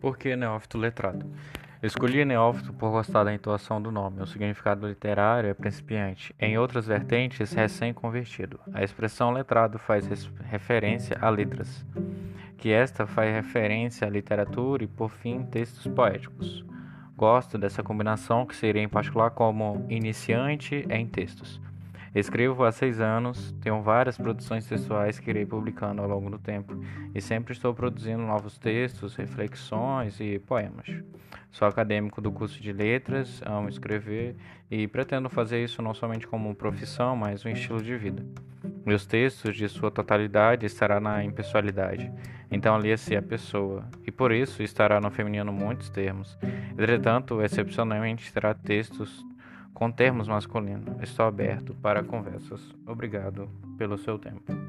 Por que neófito letrado? Escolhi neófito por gostar da entoação do nome. O significado literário é principiante. Em outras vertentes, recém-convertido. A expressão letrado faz referência a letras, que esta faz referência à literatura e, por fim, textos poéticos. Gosto dessa combinação, que seria em particular como iniciante em textos. Escrevo há seis anos, tenho várias produções textuais que irei publicando ao longo do tempo e sempre estou produzindo novos textos, reflexões e poemas. Sou acadêmico do curso de letras, amo escrever e pretendo fazer isso não somente como profissão, mas um estilo de vida. Meus textos, de sua totalidade, estará na impessoalidade, então lia-se a pessoa, e por isso estará no feminino muitos termos. Entretanto, excepcionalmente terá textos com termos masculinos. Estou aberto para conversas. Obrigado pelo seu tempo.